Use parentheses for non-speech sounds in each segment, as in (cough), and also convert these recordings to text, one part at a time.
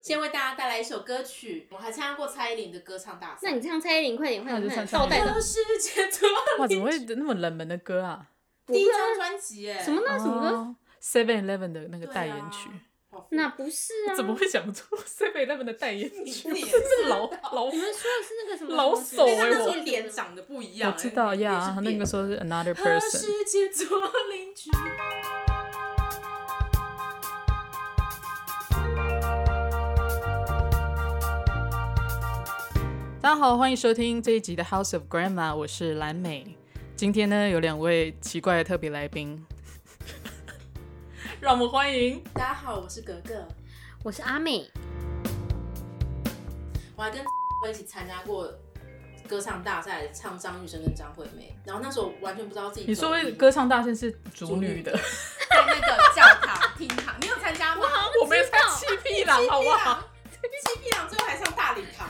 先为大家带来一首歌曲，我还参加过蔡依林的歌唱大赛。那你唱蔡依林，快点快点，快点！倒带的。哇，怎么会那么冷门的歌啊？第一张专辑哎，什么那什么歌？Seven Eleven 的那个代言曲。那不是啊？怎么会想出 Seven Eleven 的代言曲？真 (laughs) 是老老。你们说的是那个什么老手哎，我脸长得不一样。我知道呀，那个时候是 Another Person。大家好，欢迎收听这一集的 House of Grandma，我是蓝美。今天呢，有两位奇怪的特别来宾，(laughs) 让我们欢迎。大家好，我是格格，我是阿美。我还跟我一起参加过歌唱大赛，唱张雨生跟张惠妹。然后那时候完全不知道自己。你说歌唱大赛是主女的，(laughs) 在那个教堂厅堂，你有参加吗？我没有参加七匹狼，好不好？七匹狼最后还上大礼堂。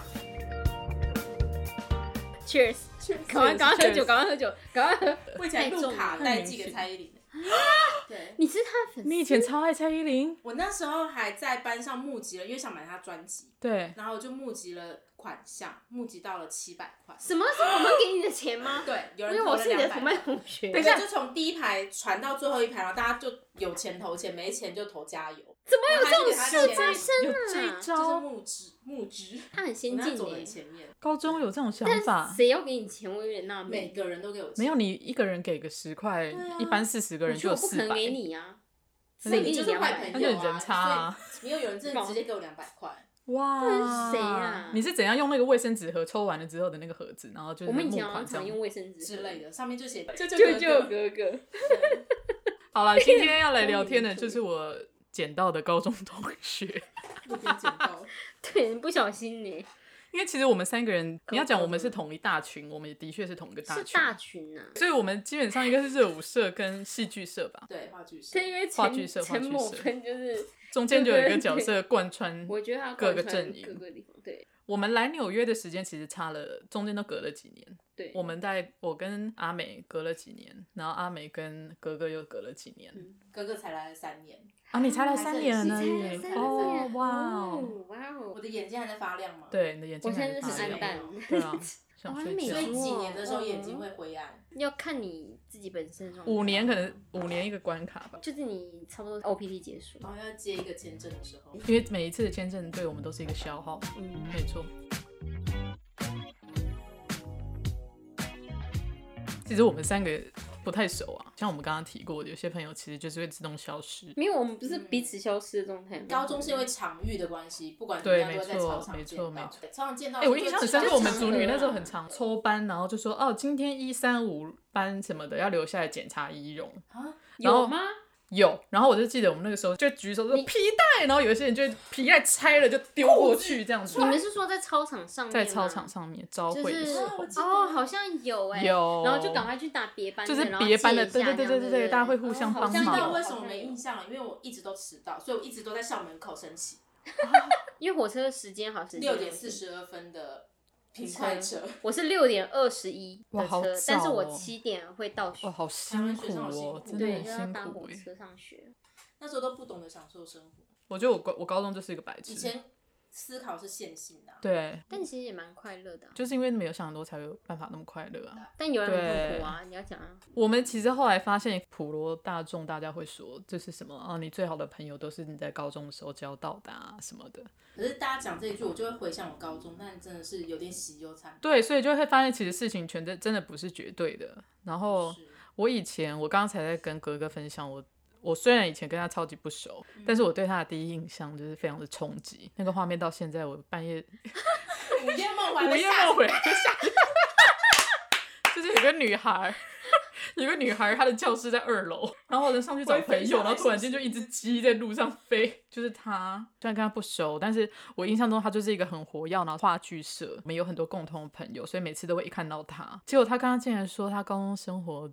Cheers！赶快赶快喝酒，赶快喝酒，赶快喝！我以前录卡带寄给蔡依林。(laughs) 对，你是他的粉丝？你以前超爱蔡依林。我那时候还在班上募集了，因为想买他专辑。对。然后就募集了款项，募集到了七百块。什么？是我们给你的钱吗？对，有人因为我是你的同班同学。等一下，就从第一排传到最后一排，然后大家就有钱投钱，没钱就投加油。怎么有这种事发生啊？有这招？就是募资，募资。他很先进走在前面。高中有这种想法？谁要给你钱？我有点纳闷。每个人都给我钱。没有，你一个人给个十块，一般四十个人就有四百。不可能给你啊！所以你就是坏朋友人差啊！没有有人真的直接给我两百块。哇！谁啊？你是怎样用那个卫生纸盒抽完了之后的那个盒子，然后就是我们以前好像用卫生纸之类的，上面就写舅舅哥哥。好了，今天要来聊天的就是我。捡到的高中同学，(laughs) 捡到，(laughs) 对，不小心呢。因为其实我们三个人，你要讲我们是同一大群，我们也的确是同一个大群，是大群啊。所以我们基本上应该是热舞社跟戏剧社吧？对，话剧社。对，因为话剧社，陈某芬就是中间就有一个角色贯穿，我觉得他各个阵营，各个地方。对，我们来纽约的时间其实差了，中间都隔了几年。对，我们在我跟阿美隔了几年，然后阿美跟哥哥又隔了几年，哥哥才来了三年。啊，你才来三年而已哦，哇哦，哇哦！我的眼睛还在发亮吗？对，你的眼睛还在发亮。我现在是暗淡。(laughs) 对啊，想睡觉。所以几年的时候眼睛会灰暗，要看你自己本身。五年可能五年一个关卡吧。就是你差不多 OPT 结束，然后要接一个签证的时候，因为每一次的签证对我们都是一个消耗。嗯，没错。其实我们三个。不太熟啊，像我们刚刚提过的，有些朋友其实就是会自动消失。因为我们不是彼此消失的状态。高中是因为场域的关系，不管对，没错，没错，没错。常常见到，哎，我印象很深，就我们组女那时候很常抽班，然后就说哦，今天一三五班什么的要留下来检查仪容啊，有吗？有，然后我就记得我们那个时候就举手说皮带，然后有一些人就皮带拆了就丢过去这样子。你们是说在操场上面？在操场上面招会的时候哦，好像有哎，有，然后就赶快去打别班，就是别班的，对对对对对对，大家会互相帮忙。知道为什么没印象了？因为我一直都迟到，所以我一直都在校门口升旗。(laughs) 因为火车时间好像是六点四十二分的。平快车，我是六点二十一的车，哦、但是我七点会到学。哦，好辛苦哦，真的很辛苦。要搭火车上学，那时候都不懂得享受生活。我觉得我高我高中就是一个白痴。以前思考是线性的，对。但其实也蛮快乐的，就是因为没有想很多，才有办法那么快乐啊。但有人很痛苦啊，你要讲啊。我们其实后来发现，普罗大众大家会说这是什么啊？你最好的朋友都是你在高中的时候交到的啊什么的。可是大家讲这一句，我就会回想我高中，但真的是有点喜忧惨。对，所以就会发现，其实事情全真真的不是绝对的。然后我以前，我刚才在跟格格分享，我我虽然以前跟他超级不熟，嗯、但是我对他的第一印象就是非常的冲击。那个画面到现在，我半夜午夜梦 (laughs) 回，午夜梦回，就是有个女孩。有个女孩，她的教室在二楼，然后我就上去找朋友，然后突然间就一只鸡在路上飞，就是她。虽然跟她不熟，但是我印象中她就是一个很活跃，然后话剧社，我们有很多共同的朋友，所以每次都会一看到她。结果她刚刚竟然说她高中生活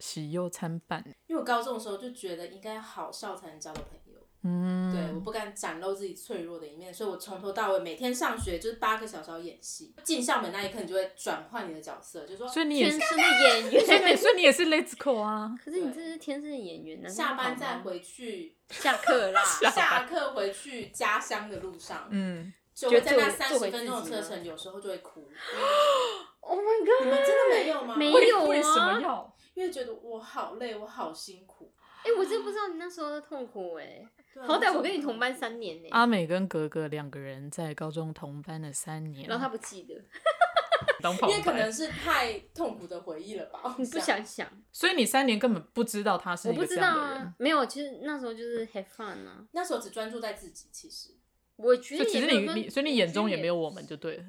喜忧参半，因为我高中的时候就觉得应该好笑才能交到朋友，嗯，对，我不敢展露自己脆弱的一面，所以我从头到尾每天上学就是八个小时要演戏。进校门那一刻，你就会转换你的角色，就说，所以你也是天生的演员，所以你所以你也是 Let's Go 啊。可是你这是天生的演员，下班再回去，(laughs) 下课啦，(laughs) 下课回去家乡的路上，嗯，就会在那三十分钟的车程，有时候就会哭。(gasps) Oh my god！你们真的没有吗？没有啊，为什么要？因为觉得我好累，我好辛苦。哎、欸，我真不知道你那时候的痛苦哎、欸。好歹我跟你同班三年呢、欸。阿美跟格格两个人在高中同班了三年，然后他不记得，(laughs) 因为可能是太痛苦的回忆了吧。(laughs) 你不想想，所以你三年根本不知道他是。我不知道啊，没有，其实那时候就是 have fun 啊。那时候只专注在自己，其实我觉得其实你你，所以你眼中也没有我们就对了。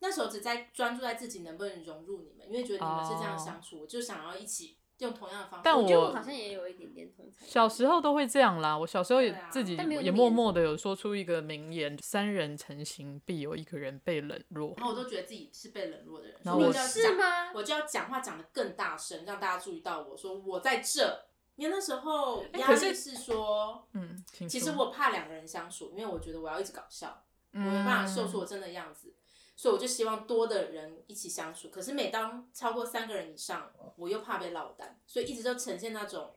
那时候只在专注在自己能不能融入你们，因为觉得你们是这样相处，我、oh. 就想要一起。用同样的方式，但我，我觉得我好像也有一点点同情。小时候都会这样啦，我小时候也自己也默默的有说出一个名言：“三人成行，必有一个人被冷落。”然后我都觉得自己是被冷落的人，然后我就要是吗？我就要讲话讲的更大声，让大家注意到我说我在这。因为那时候压力是说，嗯，其实我怕两个人相处，因为我觉得我要一直搞笑，我没办法秀出我真的样子。所以我就希望多的人一起相处，可是每当超过三个人以上，我又怕被落单，所以一直都呈现那种，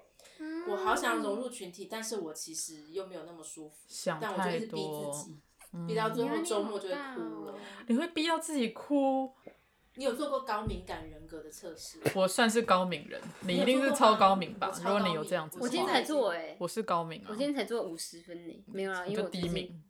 我好想融入群体，但是我其实又没有那么舒服，但我就一直逼自己，逼到最后周末就会哭了。你会逼到自己哭？你有做过高敏感人格的测试？我算是高敏人，你一定是超高敏吧？如果你有这样子，我今天才做哎，我是高敏啊，我今天才做五十分呢，没有啊，因为我低敏，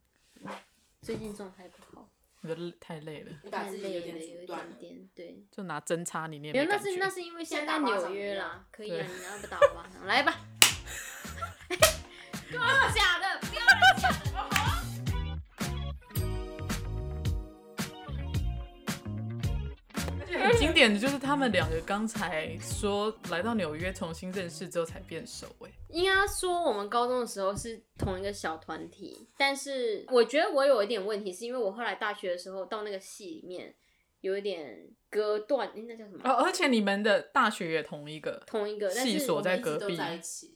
最近状态不好。我觉得太累了，太累了，有点点对。就拿针插你那边。没有，那是那是因为现在纽约啦，可以啊，(laughs) 你要不打我吧，来吧。假的，不要乱讲。很经典的就是他们两个刚才说来到纽约重新认识之后才变熟哎。应该说我们高中的时候是同一个小团体，但是我觉得我有一点问题，是因为我后来大学的时候到那个系里面有一点。隔断，那叫什么？哦，而且你们的大学也同一个，同一个系所在隔壁，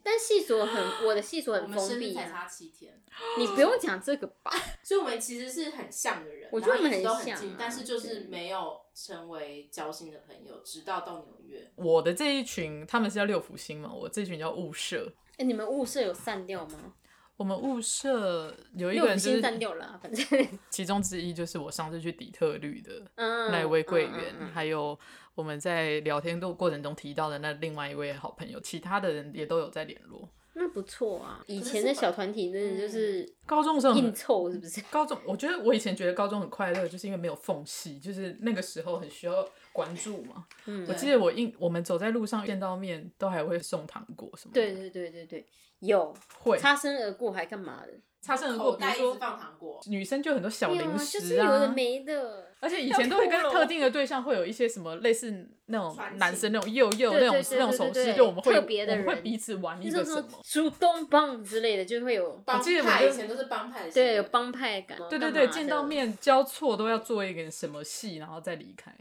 但系所很，我的系所很封闭，才差七天。你不用讲这个吧？(laughs) 所以我们其实是很像的人，我觉得我们很像，但是就是没有成为交心的朋友，直到到纽约。我的这一群，他们是叫六福星嘛，我这群叫雾社。哎，你们物色有散掉吗？我们物色有一个人就是散掉了，反正 (laughs) 其中之一就是我上次去底特律的那位柜员，还有我们在聊天的过程中提到的那另外一位好朋友，其他的人也都有在联络。那不错啊，以前的小团体真的就是高中的时候硬凑，是不是？高中我觉得我以前觉得高中很快乐，就是因为没有缝隙，就是那个时候很需要关注嘛。嗯，我记得我印我们走在路上见到面都还会送糖果什么的。对对对对对。有会擦身而过还干嘛的？擦身而过，比如说放糖果，女生就很多小零食啊，就是有的没的。而且以前都会跟特定的对象会有一些什么类似那种男生那种幼幼那种那种手势，就我们会特别的人会彼此玩一个什么主动棒之类的，就会有。我记得以前都是帮派，对，有帮派感。对对对，见到面交错都要做一个什么戏，然后再离开。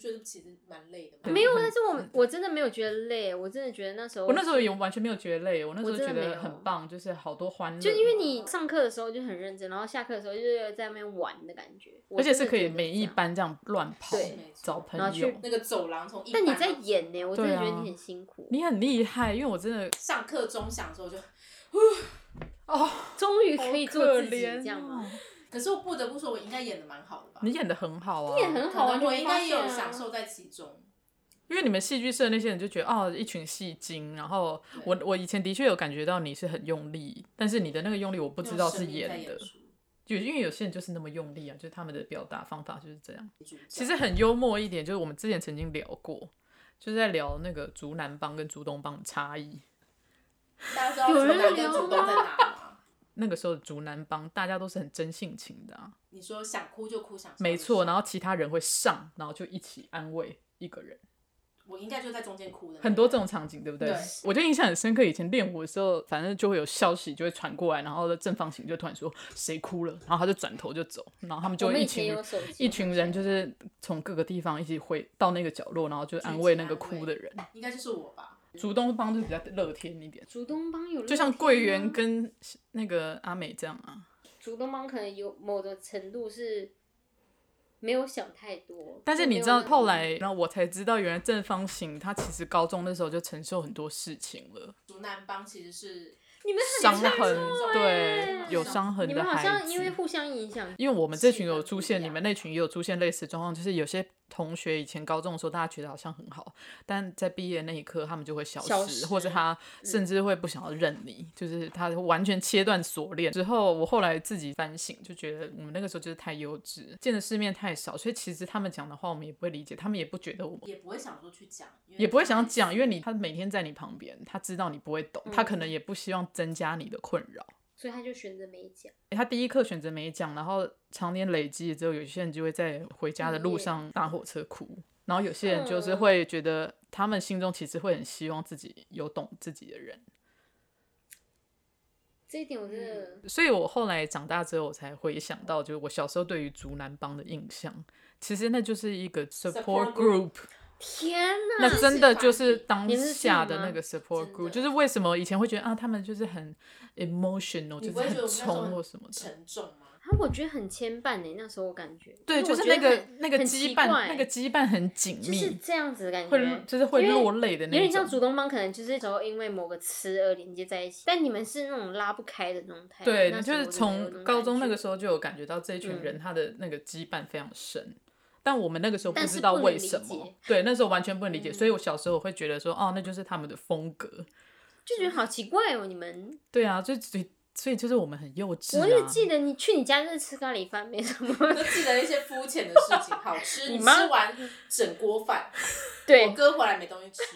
觉得其实蛮累的，没有，但是我我真的没有觉得累，我真的觉得那时候我那时候也完全没有觉得累，我那时候觉得很棒，就是好多欢乐。就因为你上课的时候就很认真，然后下课的时候就是在那边玩的感觉，而且是可以每一班这样乱跑，找朋友。那个走廊从一，但你在演呢，我真的觉得你很辛苦，你很厉害，因为我真的 (laughs) 上课钟响的时候就，哦，终于可以做自己这样吗？可是我不得不说，我应该演的蛮好的吧？你演的很好啊，你演很好啊，我应该也有享受在其中。因为你们戏剧社那些人就觉得哦，一群戏精。然后我我以前的确有感觉到你是很用力，但是你的那个用力我不知道是演的，就因为有些人就是那么用力啊，就是他们的表达方法就是这样。其实很幽默一点，就是我们之前曾经聊过，就是在聊那个竹南帮跟竹东帮的差异。大家知道竹南跟竹东在哪吗？那个时候的竹南帮，大家都是很真性情的啊。你说想哭就哭，想没错，然后其他人会上，然后就一起安慰一个人。我应该就在中间哭的。很多这种场景，对不对？对。我就印象很深刻，以前练舞的时候，反正就会有消息就会传过来，然后正方形就突然说谁哭了，然后他就转头就走，然后他们就一群一群人就是从各个地方一起回到那个角落，然后就安慰那个哭的人。应该就是我吧。竹东帮就比较乐天一点，竹东帮有就像桂圆跟那个阿美这样啊。竹东帮可能有某种程度是没有想太多，但是你知道后来，然后我才知道，原来正方形他其实高中那时候就承受很多事情了。竹南帮其实是。你们伤痕，对，有伤痕的孩子。你们好像因为互相影响，因为我们这群有出现，你们那群也有出现类似状况，就是有些。同学以前高中的时候，大家觉得好像很好，但在毕业那一刻，他们就会消失，消失或者他甚至会不想要认你，嗯、就是他完全切断锁链。之后，我后来自己反省，就觉得我们那个时候就是太幼稚，见的世面太少，所以其实他们讲的话我们也不会理解，他们也不觉得我们也不会想说去讲，也不会想讲，因为你他每天在你旁边，他知道你不会懂，他可能也不希望增加你的困扰。所以他就选择没讲。他第一课选择没讲，然后常年累积之后，有些人就会在回家的路上搭火车哭，然后有些人就是会觉得，他们心中其实会很希望自己有懂自己的人。这一点我真的，所以我后来长大之后，我才回想到，就是我小时候对于竹南帮的印象，其实那就是一个 support group。天哪，那真的就是当下的那个 support group，就是为什么以前会觉得啊，他们就是很 emotional，就是很冲或什么的。沉重吗？啊，我觉得很牵绊呢，那时候我感觉。对，就是那个那个羁绊，那个羁绊很紧密，就是这样子的感觉，会就是会落泪的那种。有点像主动帮，可能就是时候因为某个词而连接在一起，但你们是那种拉不开的那种态。对，就是从高中那个时候就有感觉到这一群人他的那个羁绊非常深。但我们那个时候不知道为什么，对，那时候完全不能理解，嗯、所以我小时候会觉得说，哦，那就是他们的风格，就觉得好奇怪哦，你们。对啊，所以所以就是我们很幼稚、啊。我也记得你去你家就是吃咖喱饭，没什么，就记得一些肤浅的事情，好吃，(laughs) 你吃完整锅饭，(laughs) 对，我哥回来没东西吃，(laughs)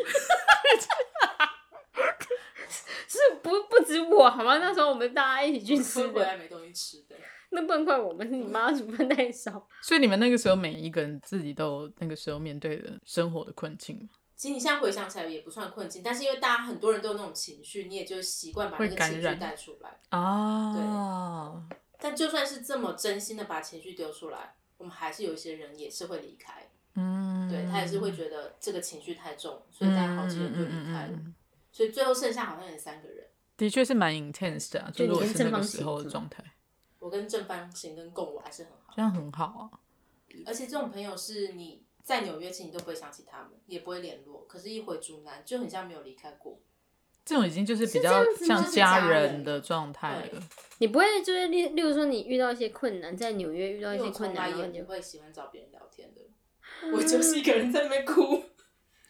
是不不止我，好吗？那时候我们大家一起去吃，回来没东西吃的。那不能怪我们，是你妈煮饭太少。所以你们那个时候每一个人自己都有那个时候面对的生活的困境。其实你现在回想起来也不算困境，但是因为大家很多人都有那种情绪，你也就习惯把那个情绪带出来啊。对。但就算是这么真心的把情绪丢出来，我们还是有一些人也是会离开。嗯。对，他也是会觉得这个情绪太重，所以大家好几人就离开了。嗯嗯嗯嗯。所以最后剩下好像也三个人。的确是蛮 intense 的啊，就如果是那个时候的状态。我跟正方形跟共舞还是很好，这样很好啊。而且这种朋友是你在纽约其实你都不会想起他们，也不会联络，可是一回竹南就很像没有离开过。这种已经就是比较像家人的状态了。你不会就是例例如说你遇到一些困难，在纽约遇到一些困难，也不会喜欢找别人聊天的。我就是一个人在那边哭。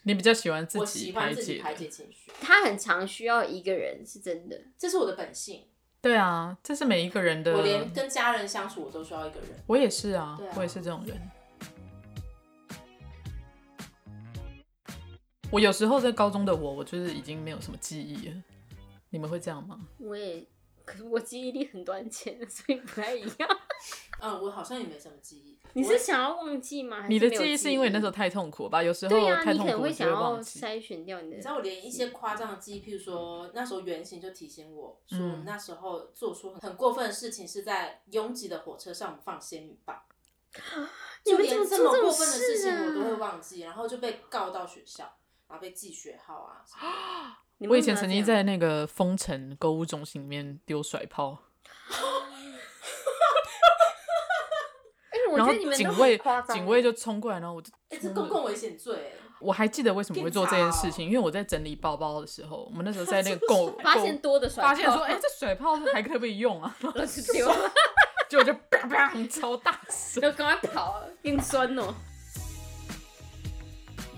你比较喜欢自己，喜欢自己排解情绪。他很常需要一个人，是真的，这是我的本性。对啊，这是每一个人的。我连跟家人相处，我都需要一个人。我也是啊，啊我也是这种人。我有时候在高中的我，我就是已经没有什么记忆了。你们会这样吗？我也，可是我记忆力很短浅，(laughs) 所以不太一样。(laughs) 嗯，我好像也没什么记忆。你是想要忘记吗？你的记忆是因为那时候太痛苦吧？有时候你可能，会想要筛选掉你的。你知道我连一些夸张的记忆，譬如说那时候原型就提醒我说，那时候做出很过分的事情，是在拥挤的火车上放仙女棒。就连这么过分的事情我都会忘记，然后就被告到学校，然后被记学号啊。(laughs) 我以前曾经在那个丰城购物中心里面丢甩炮。(laughs) 然后警卫警卫就冲过来，然后我就哎，这公共危险罪！我还记得为什么会做这件事情，因为我在整理包包的时候，我们那时候在那个 (laughs) 购发现多的甩炮，发现说哎，这甩炮还可不可以用啊？(laughs) 丢了，结果就啪啪超大声，就赶快跑，硬酸哦。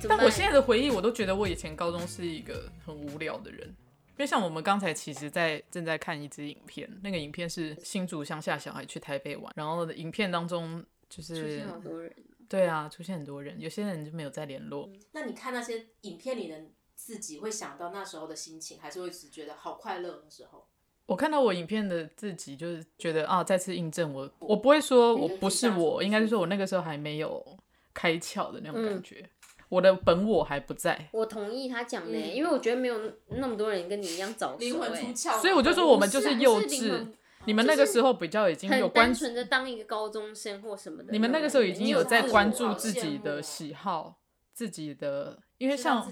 但我现在的回忆，我都觉得我以前高中是一个很无聊的人。因为像我们刚才其实，在正在看一支影片，那个影片是新竹乡下小孩去台北玩，然后影片当中就是出现好多人，对啊，出现很多人，有些人就没有再联络。那你看那些影片里的自己，会想到那时候的心情，还是会只觉得好快乐的时候？我看到我影片的自己，就是觉得啊，再次印证我，我不会说我不是我，应该是说我那个时候还没有开窍的那种感觉。嗯我的本我还不在，我同意他讲的，因为我觉得没有那么多人跟你一样早熟，灵魂出窍，所以我就说我们就是幼稚。你们那个时候比较已经有单纯的当一个高中生或什么的，你们那个时候已经有在关注自己的喜好、自己的因为像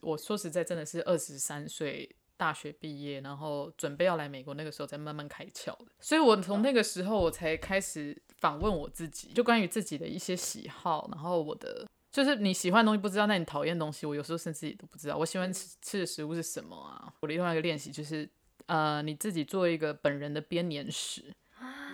我说实在，真的是二十三岁大学毕业，然后准备要来美国，那个时候才慢慢开窍的。所以我从那个时候我才开始访问我自己，就关于自己的一些喜好，然后我的就是你喜欢的东西不知道，那你讨厌的东西，我有时候甚至也都不知道。我喜欢吃吃的食物是什么啊？我的另外一个练习就是，呃，你自己做一个本人的编年史。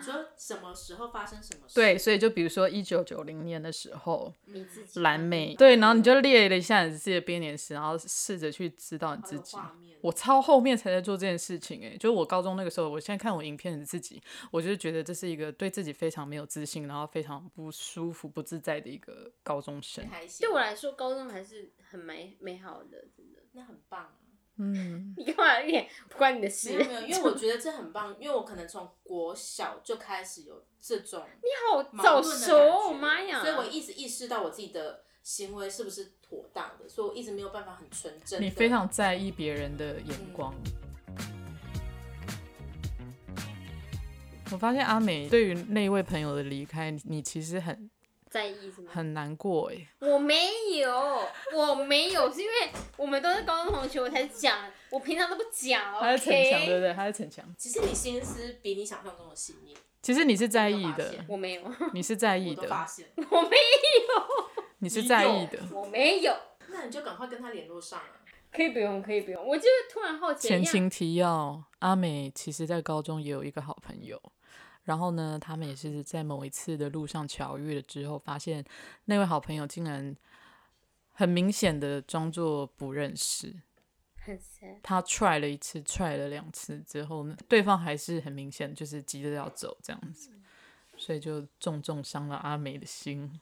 你说什么时候发生什么事？对，所以就比如说一九九零年的时候，你自己蓝莓，对，然后你就列了一下你自己的编年史，然后试着去知道你自己。我超后面才在做这件事情，哎，就是我高中那个时候，我现在看我影片的自己，我就觉得这是一个对自己非常没有自信，然后非常不舒服、不自在的一个高中生。对我来说，高中还是很美美好的，真的，那很棒。嗯，你干嘛一点不关你的事？(laughs) 没有没有，因为我觉得这很棒，因为我可能从国小就开始有这种你好早熟，哦，妈呀！所以我一直意识到我自己的行为是不是妥当的，所以我一直没有办法很纯真。你非常在意别人的眼光。嗯、我发现阿美对于那一位朋友的离开，你其实很。在意什么？很难过哎，我没有，我没有，是因为我们都是高中同学，我才讲，我平常都不讲。(laughs) 他是逞强，对不对？他是逞强。其实你心思比你想象中的细腻。其实你是在意的，我没有。你是在意的，我发现。我没有。你是在意的，我没有。那你就赶快跟他联络上啊。可以不用，可以不用。我就突然好奇。前情提要：阿美其实在高中也有一个好朋友。然后呢，他们也是在某一次的路上巧遇了之后，发现那位好朋友竟然很明显的装作不认识。很。他 try 了一次，try 了两次之后呢，对方还是很明显就是急着要走这样子，所以就重重伤了阿美的心。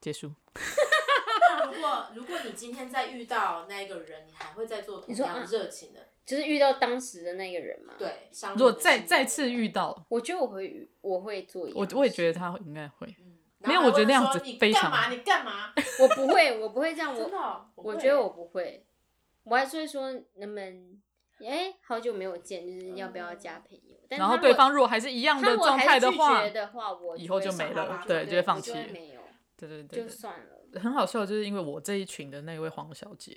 结束。(laughs) 如果如果你今天再遇到那一个人，你还会再做同样热情的？就是遇到当时的那个人嘛。对，如果再再次遇到，我觉得我会我会做一样。我我也觉得他应该会。没有，我觉得那样子非常。你干嘛？你干嘛？(laughs) 我不会，我不会这样。真的？我觉得我不会。我还是会说，能不能？哎，好久没有见，就是要不要加朋友？然后对方如果还是一样的状态的话，的话，我以后就没了，对，就会放弃。没有。对对对。就算了。很好笑，就是因为我这一群的那位黄小姐，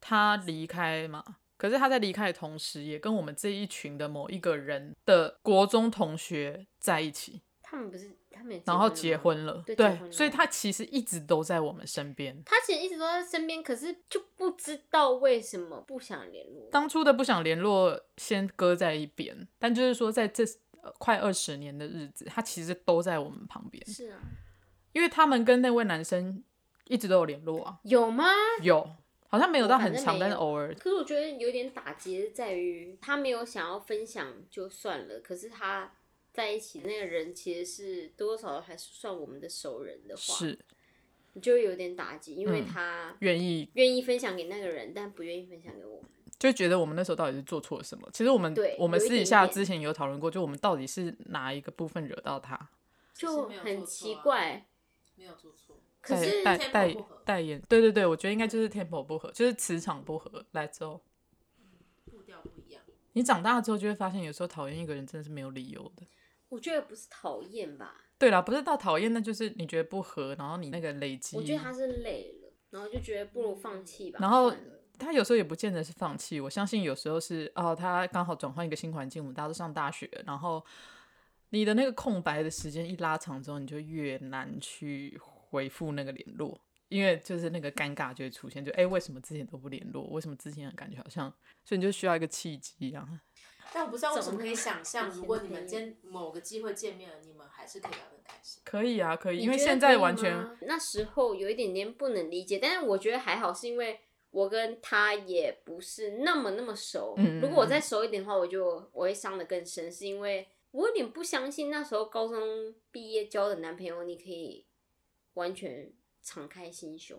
她离开嘛，可是他在离开的同时，也跟我们这一群的某一个人的国中同学在一起。他们不是他们，然后结婚了，对，对，所以他其实一直都在我们身边。他其实一直都在身边，可是就不知道为什么不想联络。当初的不想联络先搁在一边，但就是说在这快二十年的日子，他其实都在我们旁边。是啊，因为他们跟那位男生。一直都有联络啊？有吗？有，好像没有到很长，但是偶尔。可是我觉得有点打击在于，他没有想要分享就算了。可是他在一起那个人，其实是多多少少还是算我们的熟人的话，是，你就会有点打击，因为他愿意愿意分享给那个人，但不愿意分享给我们，就觉得我们那时候到底是做错了什么？其实我们对我们私底下之前有讨论过，就我们到底是哪一个部分惹到他，就很奇怪，没有做错。可是代代代言，对对对，我觉得应该就是 tempo 不合，就是磁场不合。来之后，步调不一样。你长大之后就会发现，有时候讨厌一个人真的是没有理由的。我觉得不是讨厌吧？对啦，不是到讨厌，那就是你觉得不合，然后你那个累积。我觉得他是累了，然后就觉得不如放弃吧。然后他有时候也不见得是放弃，我相信有时候是哦，他刚好转换一个新环境，我们大家都上大学，然后你的那个空白的时间一拉长之后，你就越难去。回复那个联络，因为就是那个尴尬就会出现，就哎、欸，为什么之前都不联络？为什么之前的感觉好像，所以你就需要一个契机啊。但我不知道为什么可以想象，如果你们今天某个机会见面了，你们还是可以聊得很开心。可以啊，可以，因为现在完全那时候有一点点不能理解，但是我觉得还好，是因为我跟他也不是那么那么熟。嗯，如果我再熟一点的话，我就我会伤得更深，是因为我有点不相信那时候高中毕业交的男朋友，你可以。完全敞开心胸。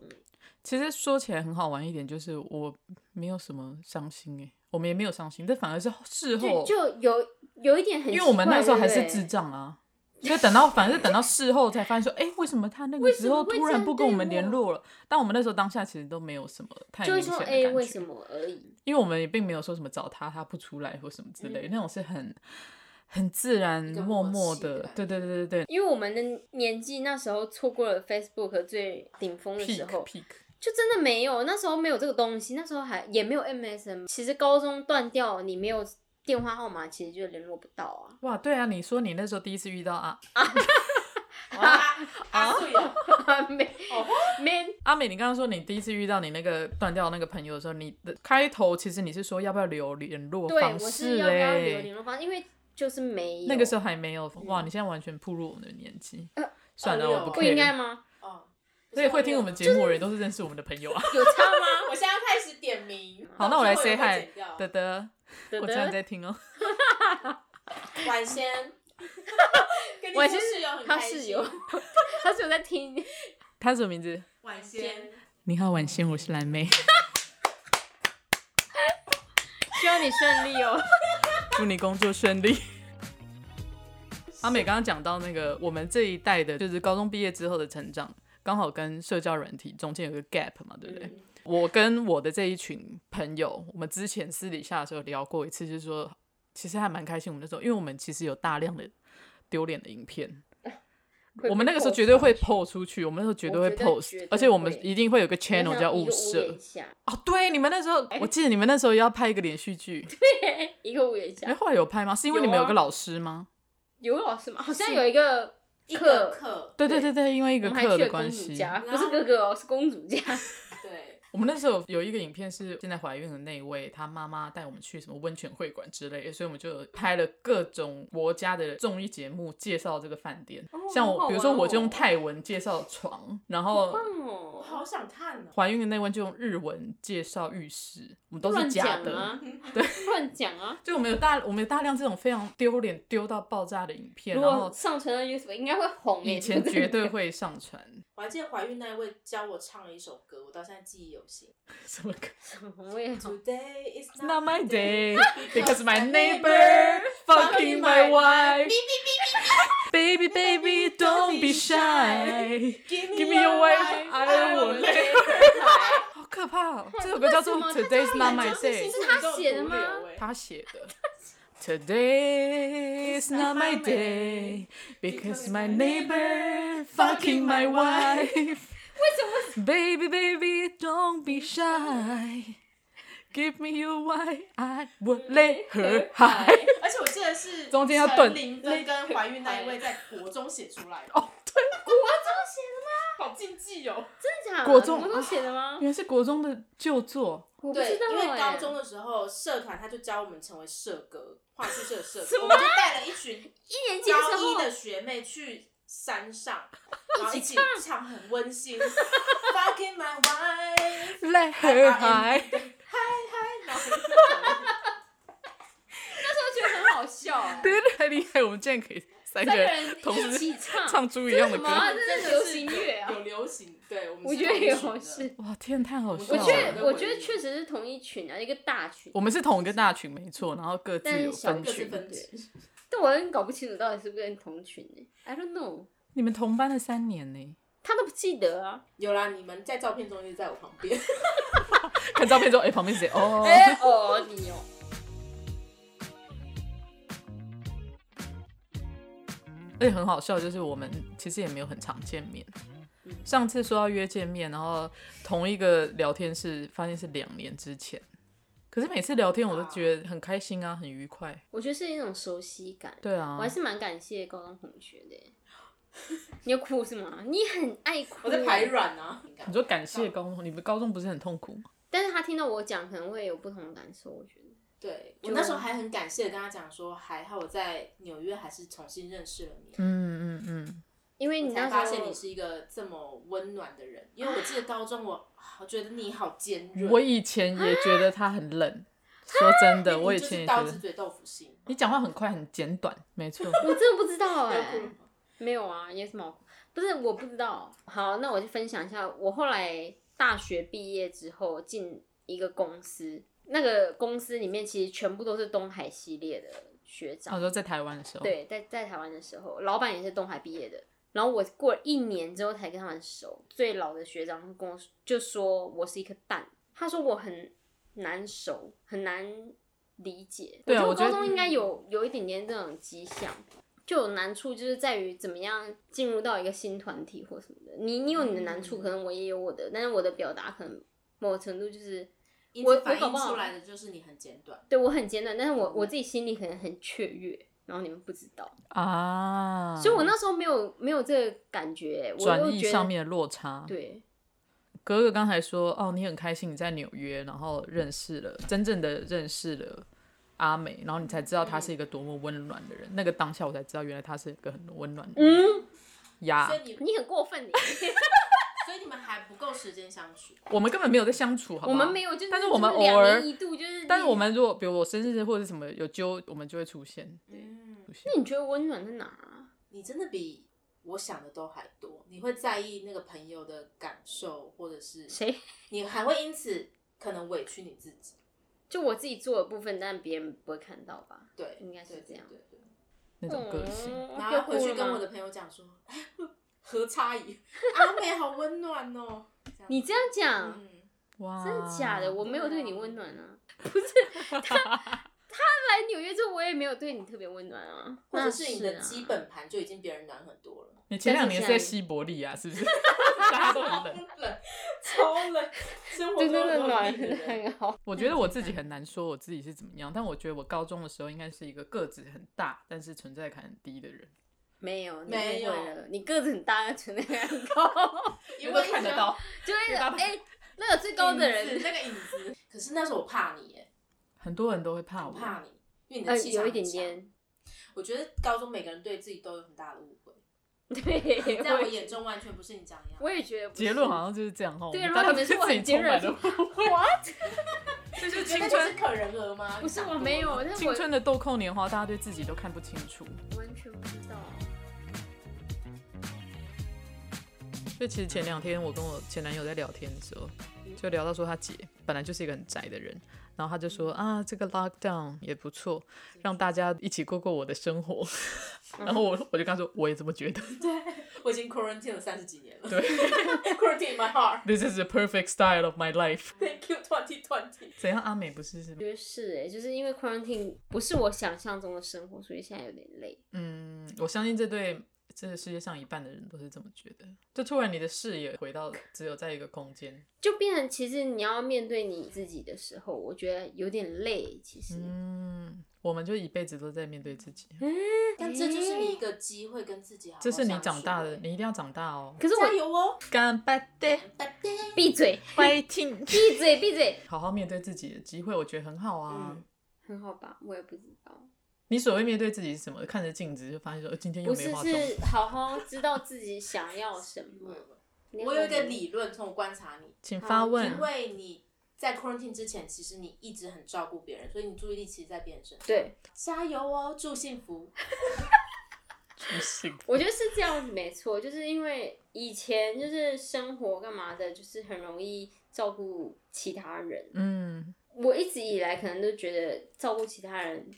其实说起来很好玩一点，就是我没有什么伤心哎，我们也没有伤心，这反而是事后就，就有有一点很，因为我们那时候还是智障啊，就等到反正是等到事后才发现说，哎，为什么他那个时候突然不跟我们联络了？但我们那时候当下其实都没有什么太明显的感觉，就说哎，为什么而已？因为我们也并没有说什么找他他不出来或什么之类那种是很。很自然，默默的，对对对对对。因为我们的年纪那时候错过了 Facebook 最顶峰的时候，就真的没有，那时候没有这个东西，那时候还也没有 MSN。其实高中断掉，你没有电话号码，其实就联络不到啊。哇，对啊，你说你那时候第一次遇到啊 (laughs) 啊啊阿水啊，阿美阿美，你刚刚说你第一次遇到你那个断掉那个朋友的时候，你的开头其实你是说要不要留联络方式？对，我是要不要留联络方式，因为就是没有，那个时候还没有。哇，你现在完全步入我们的年纪。算了，我不不应该吗？哦。所以会听我们节目的人都是认识我们的朋友啊，有差吗？(laughs) 我现在开始点名。好，那我来 say hi，德德，我知道你在听哦。(laughs) 晚先，(laughs) 晚先室友，他室友，他室友在听。他什么名字？晚先。你好，晚先，我是蓝妹。希望你顺利哦。祝你工作顺利。(laughs) 阿美刚刚讲到那个我们这一代的，就是高中毕业之后的成长。刚好跟社交软体中间有个 gap 嘛，对不对？嗯、我跟我的这一群朋友，我们之前私底下的时候聊过一次，就是说其实还蛮开心。我们那时候，因为我们其实有大量的丢脸的影片，我们那个时候绝对会 po 出去，我们那时候绝对会 post，而且我们一定会有个 channel 叫物色。哦，对，你们那时候，我记得你们那时候要拍一个连续剧，(laughs) 对，一个屋檐下。哎，后来有拍吗？是因为你们有个老师吗？有老师吗？好像有一个。一个课，对对对对，因为一个课的关系，不是哥哥哦，是公主家。我们那时候有一个影片是现在怀孕的那一位，她妈妈带我们去什么温泉会馆之类的，所以我们就拍了各种国家的综艺节目介绍这个饭店。像我，比如说我就用泰文介绍床，然后我好想看。怀孕的那位就用日文介绍浴室，我们都是假的，对，(laughs) 乱讲啊！就我们有大，我们有大量这种非常丢脸丢到爆炸的影片，然后上传到 YouTube 应该会红。以前绝对会上传。我还记得怀孕那一位教我唱了一首歌，我到现在记忆犹新。什么歌？什么味？Today is not my day because my neighbor fucking my wife. Baby, baby, don't be shy. Give me your wife, I will. 好可怕！这首歌叫做 Today is not my day。是他写的吗？他写的。Today is not my day because my neighbor fucking my wife. 为什么？Baby, baby, don't be shy. Give me your wife, I would let her high. 而且我记得是中间要断。林跟怀孕那一位在国中写出来的。哦，对，国中写的吗？好禁忌哦！真的假的？国中国中写的吗？原来是国中的旧作。对，因为高中的时候社团他就教我们成为社歌，话剧社我们就带了一群一年级高一的学妹去山上，然后一起唱很温馨。Fucking my wife, let her high, (laughs) high high。那时候觉得很好笑，对，太厉害，我们竟然可以。三个人同时唱唱猪一样的歌，这是流行乐啊，有流行，对，我们我觉得也好是，哇，天，太好笑了。我觉得，我觉得确实是同一群啊，一个大群。我们是同一个大群，没错，然后各自有分群。但我有点搞不清楚到底是不是同群呢？I don't know。你们同班了三年呢？他都不记得啊。有啦，你们在照片中就在我旁边。(laughs) 看照片中，哎，旁边是谁？哦，哎，哦，你哦。而且很好笑，就是我们其实也没有很常见面。上次说要约见面，然后同一个聊天室，发现是两年之前。可是每次聊天，我都觉得很开心啊，很愉快。我觉得是一种熟悉感。对啊，我还是蛮感谢高中同学的。(laughs) 你要哭是吗？你很爱哭。我在排卵啊。你说感谢高中，你们高中不是很痛苦吗？但是他听到我讲，可能会有不同的感受。我觉得。对，我那时候还很感谢的跟他讲说，还好我在纽约还是重新认识了你。嗯嗯嗯，因为你才发现你是一个这么温暖的人。因为我记得高中我，我觉得你好尖锐。我以前也觉得他很冷。说真的，我以前也觉得。刀子嘴豆腐心。你讲话很快很简短，没错。(laughs) 我真的不知道 (laughs) 哎。没有啊，也是毛。不是，我不知道。好，那我就分享一下，我后来大学毕业之后进一个公司。那个公司里面其实全部都是东海系列的学长。他说在台湾的时候。对，在在台湾的时候，老板也是东海毕业的。然后我过了一年之后才跟他们熟。最老的学长跟我就说我是一颗蛋，他说我很难熟，很难理解。对啊，我觉得我高中应该有有一点点这种迹象。就有难处，就是在于怎么样进入到一个新团体或什么的。你你有你的难处，可能我也有我的，但是我的表达可能某程度就是我反映出来的就是你很简短，对我很简短，但是我我自己心里可能很雀跃，然后你们不知道啊，所以我那时候没有没有这个感觉，转译上面的落差。对，哥哥刚才说哦，你很开心你在纽约，然后认识了真正的认识了。阿美，然后你才知道他是一个多么温暖的人。嗯、那个当下，我才知道原来他是一个很温暖的人。嗯，呀，所以你你很过分，(laughs) (laughs) (laughs) 你。所以你们还不够时间相处。我们根本没有在相处，好吗？我们没有，就是、但是我们偶尔一度就是。但是我们如果比如我生日或者什么有揪，我们就会出现。嗯，那你觉得温暖在哪啊？你真的比我想的都还多。你会在意那个朋友的感受，或者是谁？(laughs) 你还会因此可能委屈你自己。就我自己做的部分，但别人不会看到吧？对，应该是这样。对对，那种个性。然后回去跟我的朋友讲说，(laughs) 何差异？阿美好温暖哦。你这样讲，哇，真的假的？我没有对你温暖啊。(laughs) 不是他，他来纽约之后，我也没有对你特别温暖啊。或者是你的基本盘就已经别人暖很多了。你前两年是在西伯利亚，是不是？(laughs) 大家都很冷，超冷，生活真的暖很好。我觉得我自己很难说我自己是怎么样，但我觉得我高中的时候应该是一个个子很大，但是存在感很低的人。没有，没有，你个子很大，但存在感很高，(laughs) 因为 (laughs) 看得到，就会哎，那个最高的人，那个影子。可是那时候我怕你耶，很多人都会怕我，怕你，因为你的气场。有一点点。我觉得高中每个人对自己都有很大的误会。(laughs) 对，在我眼中完全不是你讲一样。我也觉得。结论好像就是这样哦。对，然后你们是很尖锐的。What？这是青春可人儿吗？不是，我没有。青春的豆蔻年华，大家对自己都看不清楚。完全不知道。所以其实前两天我跟我前男友在聊天的时候，就聊到说他姐本来就是一个很宅的人。然后他就说啊，这个 lockdown 也不错，让大家一起过过我的生活。(laughs) 然后我我就跟他说，我也这么觉得。对，我已经 quarantine 了三十几年了。对，quarantine my heart。(laughs) This is the perfect style of my life. (laughs) Thank you, twenty twenty。怎样？阿美不是是吗？觉得是哎，就是因为 quarantine 不是我想象中的生活，所以现在有点累。嗯，我相信这对。这个世界上一半的人都是这么觉得，就突然你的视野回到只有在一个空间，就变成其实你要面对你自己的时候，我觉得有点累。其实，嗯，我们就一辈子都在面对自己，嗯，但这就是你一个机会跟自己好好。这是你长大的，你一定要长大哦。可是我加油哦，干杯，闭嘴，fighting，(laughs) 闭嘴，闭嘴，好好面对自己的机会，我觉得很好啊，嗯，很好吧？我也不知道。你所谓面对自己是什么？看着镜子就发现说，今天又没化妆。不是，是好好知道自己想要什么。(laughs) 我有一个理论，从我观察你，请发问。因为你在 quarantine 之前，其实你一直很照顾别人，所以你注意力其实在别人身上。对，加油哦，祝幸福。(laughs) 祝幸福。我觉得是这样子，没错，就是因为以前就是生活干嘛的，就是很容易照顾其他人。嗯，我一直以来可能都觉得照顾其他人。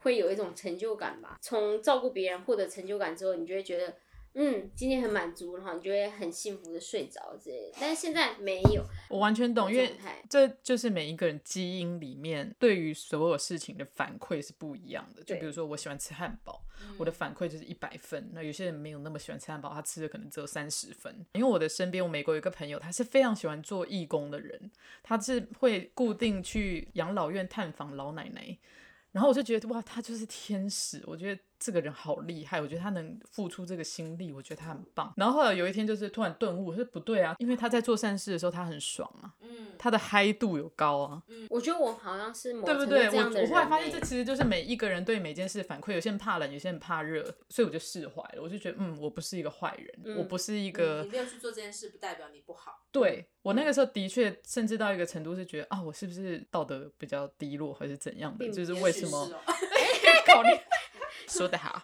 会有一种成就感吧，从照顾别人获得成就感之后，你就会觉得，嗯，今天很满足，然后你就会很幸福的睡着之类的。但是现在没有，我完全懂，因为这就是每一个人基因里面对于所有事情的反馈是不一样的。就比如说，我喜欢吃汉堡，我的反馈就是一百分。那有些人没有那么喜欢吃汉堡，他吃的可能只有三十分。因为我的身边，我美国有一个朋友，他是非常喜欢做义工的人，他是会固定去养老院探访老奶奶。然后我就觉得哇，他就是天使。我觉得这个人好厉害，我觉得他能付出这个心力，我觉得他很棒。然后后来有一天就是突然顿悟，我说不对啊，因为他在做善事的时候他很爽啊，嗯，他的嗨度有高啊。嗯，我觉得我好像是某对不对？我我后来发现这其实就是每一个人对每件事反馈，有些人怕冷，有些人怕热，所以我就释怀了。我就觉得嗯，我不是一个坏人，嗯、我不是一个、嗯、你没有去做这件事，不代表你不好。对，我那个时候的确，甚至到一个程度是觉得啊，我是不是道德比较低落，还是怎样的？就是为什么？哦、(laughs) (laughs) 考虑 (laughs) 说得好，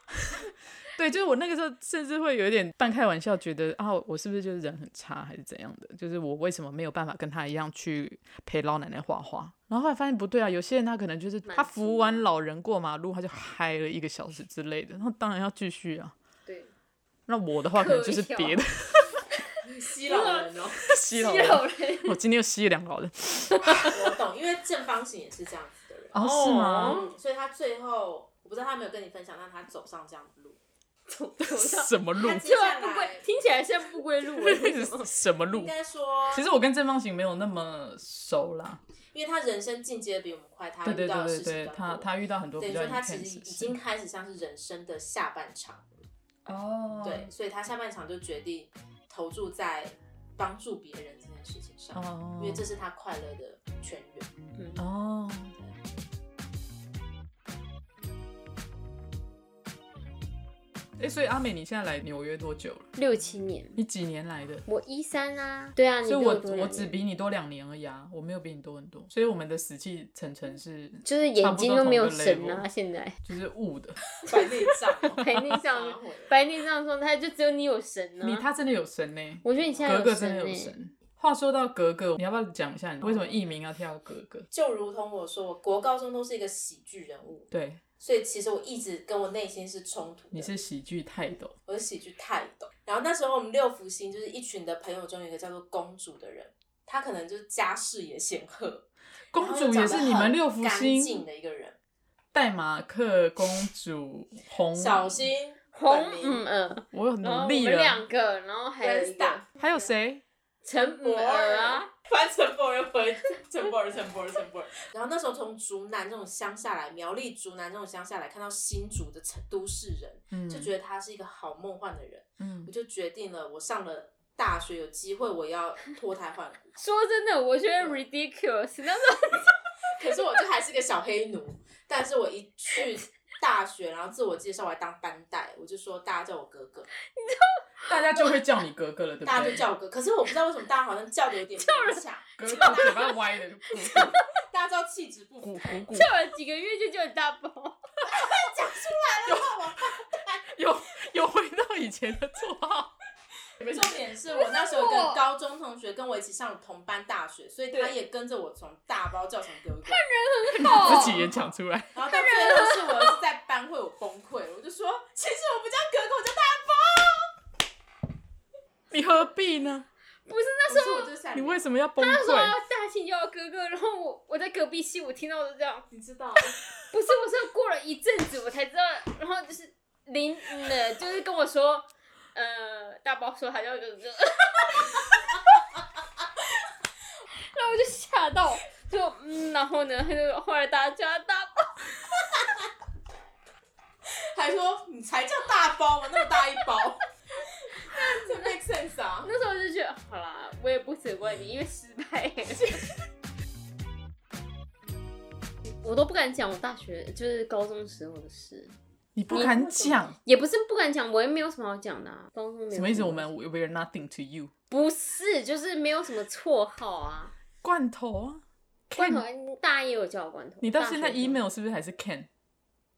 对，就是我那个时候甚至会有一点半开玩笑，觉得啊，我是不是就是人很差，还是怎样的？就是我为什么没有办法跟他一样去陪老奶奶画画？然后后来发现不对啊，有些人他可能就是他扶完老人过马路，他就嗨了一个小时之类的，然后当然要继续啊。对，那我的话可能就是别的。(laughs) (laughs) 吸老人哦，吸老人，我今天又吸了两个老人。(laughs) 我懂，因为正方形也是这样子的人。哦，是吗？所以他最后我不知道他有没有跟你分享，但他走上这样的路。(laughs) 走走什么路？接下来不归，听起来像不归路 (laughs) 欸。什么路？应该说，其实我跟正方形没有那么熟啦，因为他人生进阶比我们快，他遇到的事情对对对对，他他遇到很多比较等于说他其实已经开始像是人生的下半场。哦，对，所以他下半场就决定投注在帮助别人这件事情上，哦，因为这是他快乐的泉源。嗯，哦。哎、欸，所以阿美，你现在来纽约多久了？六七年。你几年来的？我一三啊。对啊，所以我我只比你多两年而已啊，我没有比你多很多。所以我们的死气沉沉是，就是眼睛都没有神啊，现在就是雾的。(laughs) 白内障，白内障，白内障状态就只有你有神呢、啊。你他真的有神呢、欸？我觉得你现在有神、欸、格格真的有神。话说到格格，你要不要讲一下你为什么艺名要跳格格？就如同我说，我国高中都是一个喜剧人物。对。所以其实我一直跟我内心是冲突的。你是喜剧泰斗，我是喜剧泰斗。然后那时候我们六福星就是一群的朋友中有一个叫做公主的人，她可能就是家世也显赫。公主也是你们六福星的一个人。戴马克公主红小心红嗯嗯，我很努力了。我们两个，然后还有一个还有谁？陈柏尔啊。(laughs) 翻陈柏尔又回陈柏尔，陈柏尔，陈柏尔。然后那时候从竹南这种乡下来，苗栗竹南这种乡下来看到新竹的城都市人，嗯，就觉得他是一个好梦幻的人，嗯，我就决定了，我上了大学有机会，我要脱胎换骨。说真的，我觉得 ridiculous，那时候，(laughs) 可是我就还是个小黑奴，但是我一去大学，然后自我介绍，我还当班带，我就说大家叫我哥哥，(laughs) 你知道。大家就会叫你哥哥了，对不对？大家就叫我哥，可是我不知道为什么大家好像叫的有点 (laughs) 叫人像格格嘴巴歪的，(laughs) 大家知道气质不符，叫了几个月就叫你大宝，讲出来了，我有有回到以前的绰号。重点是我那时候有个高中同学跟我一起上同班大学，所以他也跟着我从大包叫成哥哥。看人很好，(laughs) 自己也讲出来。然后到最后是我是在班会我崩溃，我就说其实我不叫哥哥，我叫大包。(laughs) 你何必呢？不是那时候，是你为什么要崩溃？他说要大庆叫我哥哥，然后我我在隔壁系，我听到的这样，你知道？不是，我是过了一阵子我才知道，然后就是林的，就是跟我说，呃，大包说他叫哥哥，然后我就吓到，就嗯，然后呢，他就后来大家叫他大包，(laughs) 还说你才叫大包嘛？那么大一包。这 (laughs) make sense 啊！那时候我就觉得，好啦，我也不责怪你，因为失败。(laughs) 我都不敢讲我大学就是高中时候的事。你不敢讲？也不是不敢讲，我也没有什么好讲的啊。高中什么。意思？我们 we are nothing to you？不是，就是没有什么绰号啊。罐头啊，罐头，大一有叫我罐头。你到现在 email 是不是还是 Ken？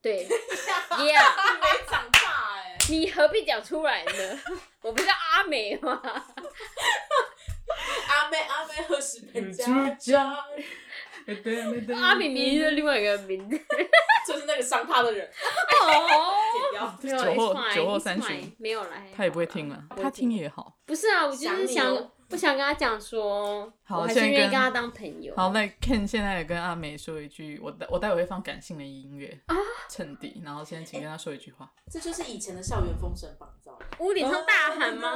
对，(laughs) Yeah，你没长大哎。你何必讲出来呢？我不叫阿美吗？阿美阿美何时变家？阿美明明是另外一个名字，(laughs) 就是那个伤他的人。哦，酒后酒后三巡没有来，他也不会听了，他听也好。不是啊，我就是想。不想跟他讲说，好，我还是愿意跟他当朋友。好，那 Ken 现在也跟阿美说一句，我待我待会会放感性的音乐啊，衬底，然后先请跟他说一句话。这就是以前的校园封神榜，你知道吗？屋顶上大喊吗？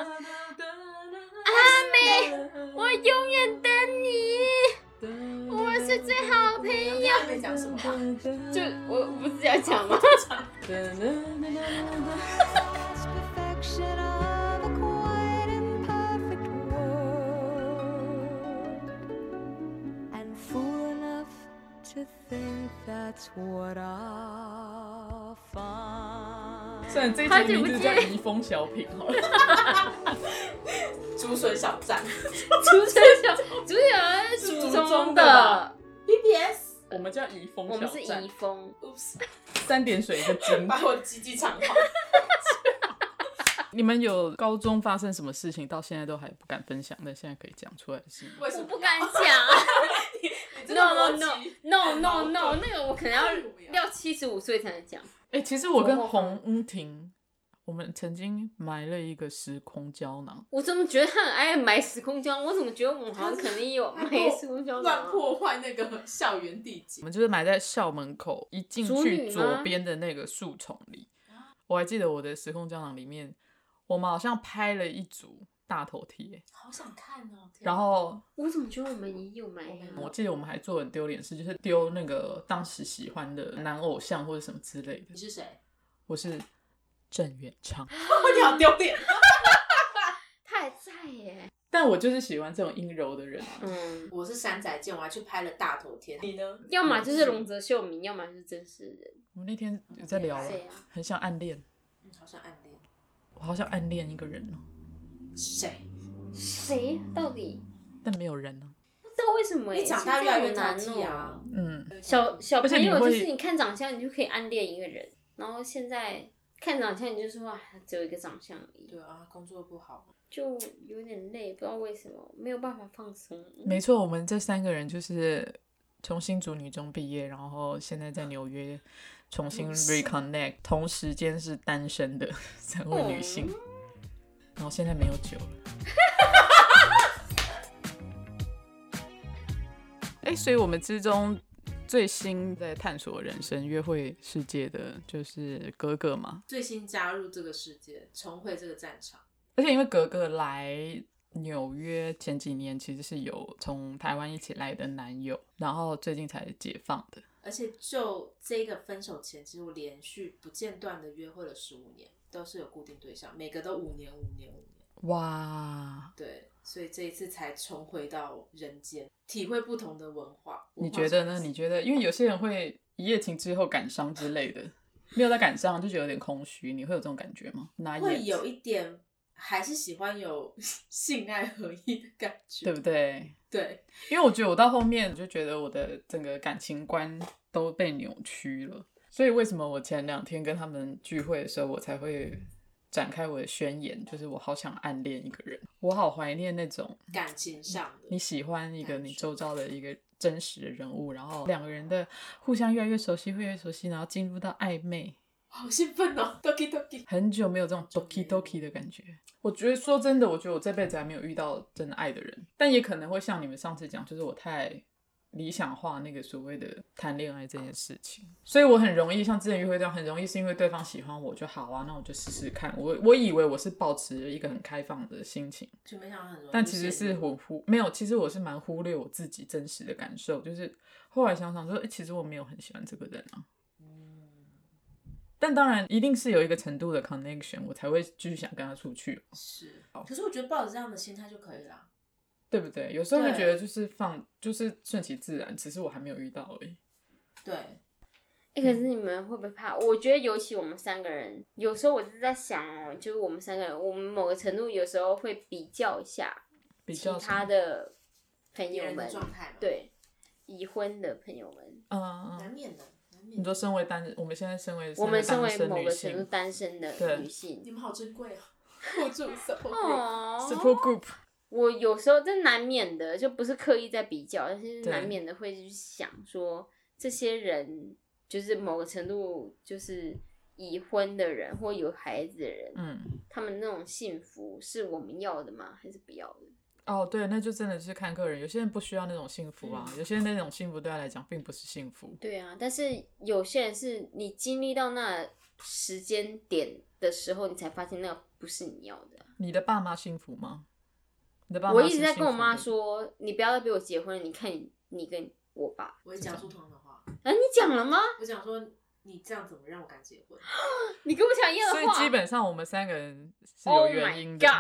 阿美，我永远等你，我们是最好的朋友。阿美讲什么话？就我不是要讲吗？(laughs) 虽然这一集名字叫“移风小品”好了，(laughs) 竹笋小站，竹笋小，竹笋是竹中的 BBS，我们叫移风小站，我们是移风，Oops，(laughs) 三点水一个金，把我鸡鸡藏好。你们有高中发生什么事情到现在都还不敢分享，但现在可以讲出来的事？为什么我不敢讲？No no no no no no，那个我可能要六七十五岁才能讲。哎、欸，其实我跟洪恩婷，我们曾经埋了一个时空胶囊。我怎么觉得他很爱埋时空胶囊？我怎么觉得我们好像肯定有埋时空胶囊？乱破坏那个校园地景。我们就是埋在校门口一进去左边的那个树丛里。我还记得我的时空胶囊里面，我们好像拍了一组大头贴。好想看哦！然后我怎么觉得我们也有埋？我记得我们还做很丢脸事，就是丢那个当时喜欢的男偶像或者什么之类的。你是谁？我是。郑元畅，(laughs) 你好丢脸，(laughs) 他还在耶。但我就是喜欢这种阴柔的人。嗯，我是山仔健，我还去拍了大头贴。你呢？要么就是龙泽秀明，要么就是真实人。我们那天有在聊了，很想暗恋。嗯，好想暗恋。我好想暗恋一个人哦。谁？谁？到底？但没有人呢。不知道为什么？你长大越来越难哦。嗯。小小朋友就是你看长相，你就可以暗恋一个人，然后现在。看长相，你就说啊，只有一个长相而已。对啊，工作不好，就有点累，不知道为什么没有办法放松。没错，我们这三个人就是从新竹女中毕业，然后现在在纽约重新 reconnect，同时间是单身的 (laughs) 三位女性，嗯、然后现在没有酒了。哎、欸，所以我们之中。最新在探索人生约会世界的就是格格嘛，最新加入这个世界，重回这个战场。而且因为格格来纽约前几年其实是有从台湾一起来的男友，然后最近才解放的。而且就这个分手前，其实我连续不间断的约会了十五年，都是有固定对象，每个都五年、五年、五年。哇，对。所以这一次才重回到人间，体会不同的文化。你觉得呢？你觉得？因为有些人会一夜情之后感伤之类的，没有在感伤就觉得有点空虚。你会有这种感觉吗？会有一点，还是喜欢有 (laughs) 性爱合一的感觉，对不对？对，因为我觉得我到后面就觉得我的整个感情观都被扭曲了。所以为什么我前两天跟他们聚会的时候，我才会。展开我的宣言，就是我好想暗恋一个人，我好怀念那种感情上的。你喜欢一个你周遭的一个真实的人物，然后两个人的互相越来越熟悉，越来越熟悉，然后进入到暧昧，好兴奋哦，doki doki，(laughs) 很久没有这种 doki doki 的感觉。我觉得说真的，我觉得我这辈子还没有遇到真的爱的人，但也可能会像你们上次讲，就是我太。理想化那个所谓的谈恋爱这件事情，所以我很容易像之前约会这样，很容易是因为对方喜欢我就好啊，那我就试试看。我我以为我是保持着一个很开放的心情，就没想到很容易，但其实是我忽没有，其实我是蛮忽略我自己真实的感受。就是后来想想说，欸，其实我没有很喜欢这个人啊。嗯，但当然一定是有一个程度的 connection，我才会继续想跟他出去。是，可是我觉得抱着这样的心态就可以了。对不对？有时候会觉得就是放，就是顺其自然，只是我还没有遇到而已。对。哎，可是你们会不会怕？我觉得尤其我们三个人，有时候我是在想哦，就是我们三个人，我们某个程度有时候会比较一下其他的朋友们状态，对，已婚的朋友们，嗯，难免的。你说身为单，我们现在身为我们身为某个程度单身的女性，你们好珍贵啊！(laughs) 互助 (laughs) support group。我有时候真难免的，就不是刻意在比较，但是难免的会去想说，这些人就是某个程度就是已婚的人或有孩子的人，嗯，他们那种幸福是我们要的吗？还是不要的？哦，对，那就真的是看个人。有些人不需要那种幸福啊，嗯、有些人那种幸福对他来讲并不是幸福。对啊，但是有些人是你经历到那时间点的时候，你才发现那不是你要的。你的爸妈幸福吗？我一直在跟我妈说，你不要再逼我结婚了。你看你，你跟我爸，我讲出同样的话。哎、啊，你讲了吗？我讲说，你这样怎么让我敢结婚？你跟我讲一样的话。所以基本上我们三个人是有原因的，oh、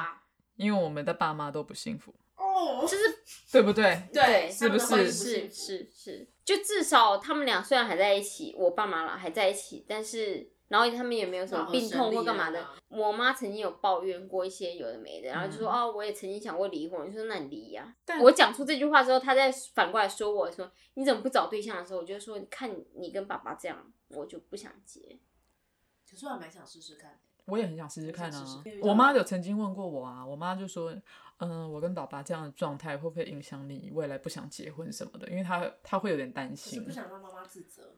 因为我们的爸妈都不幸福。哦，就是对不对？对，是不是？是是是，就至少他们俩虽然还在一起，我爸妈了还在一起，但是。然后他们也没有什么病痛或干嘛的。我妈曾经有抱怨过一些有的没的，然后就说：“哦，我也曾经想过离婚。”我就说：“那你离呀。”我讲出这句话之后，她再反过来说我说：“你怎么不找对象的时候？”我就说：“你看你跟爸爸这样，我就不想结。”可是我还蛮想试试看。我也很想试试看啊！我妈有曾经问过我啊，我妈就说：“嗯，我跟爸爸这样的状态会不会影响你未来不想结婚什么的？因为她她会有点担心，不想让妈妈自责。”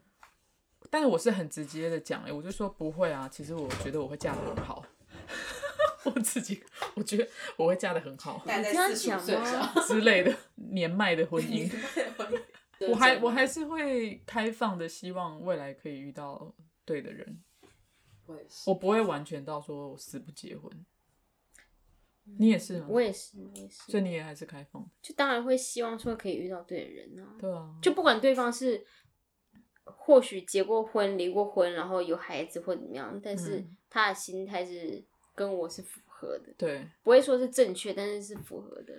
但是我是很直接的讲，哎，我就说不会啊，其实我觉得我会嫁得很好。(laughs) 我自己我觉得我会嫁得很好，大概在四十五岁之类的年迈的婚姻。我还我还是会开放的，希望未来可以遇到对的人。我也是，我不会完全到说我死不结婚。你也是吗？我也是，我也是。所以你也还是开放的？就当然会希望说可以遇到对的人啊。对啊。就不管对方是或许结过婚、离过婚，然后有孩子或怎么样，但是他的心态是跟我是符合的。对。不会说是正确，但是是符合的。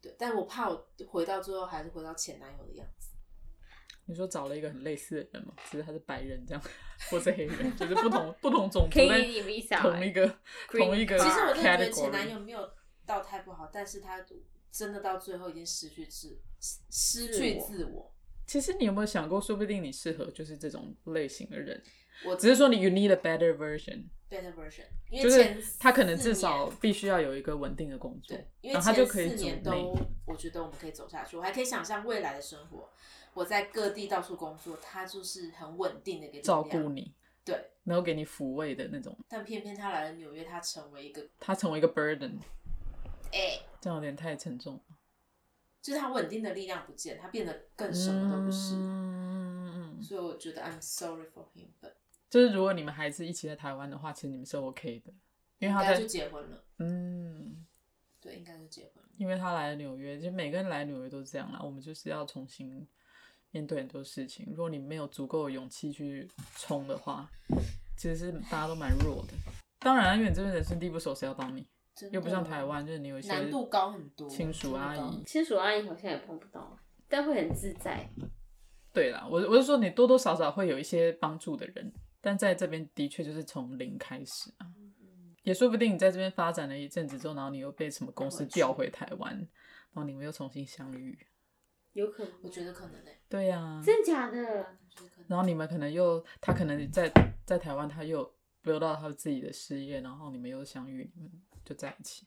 对，但我怕我回到最后还是回到前男友的样子。你说找了一个很类似的人吗？只是他是白人这样，或是黑人，就是不同不同种族同一个同一个。其实我真的觉得前男友没有到太不好，但是他真的到最后已经失去自失去自我。其实你有没有想过，说不定你适合就是这种类型的人？我只是说你 you need a better version。Better version，因为就是他可能至少必须要有一个稳定的工作，因为前四年都我觉得我们可以走下去，我还可以想象未来的生活。我在各地到处工作，他就是很稳定的给照顾你，对，能够给你抚慰的那种。但偏偏他来了纽约，他成为一个，他成为一个 burden，哎、欸，这样有点太沉重了。就是他稳定的力量不见，他变得更什么都不是。嗯，所以我觉得 I'm sorry for him，就是如果你们还是一起在台湾的话，其实你们是 OK 的，因为他就结婚了。嗯，对，应该是结婚了。因为他来了纽约，就每个人来纽约都是这样啦。我们就是要重新面对很多事情。如果你没有足够的勇气去冲的话，其实是大家都蛮弱的。当然，因为你这边人生地不熟，谁要帮你？又不像台湾，就是你有一些难度高很多。亲属阿姨，亲属阿姨好像也碰不到，但会很自在。对啦，我我是说，你多多少少会有一些帮助的人。但在这边的确就是从零开始啊，也说不定你在这边发展了一阵子之后，然后你又被什么公司调回台湾，然后你们又重新相遇，有可能，我觉得可能诶。对呀，真假的？然后你们可能又，他可能在在台湾，他又得到他自己的事业，然后你们又相遇，你们就在一起。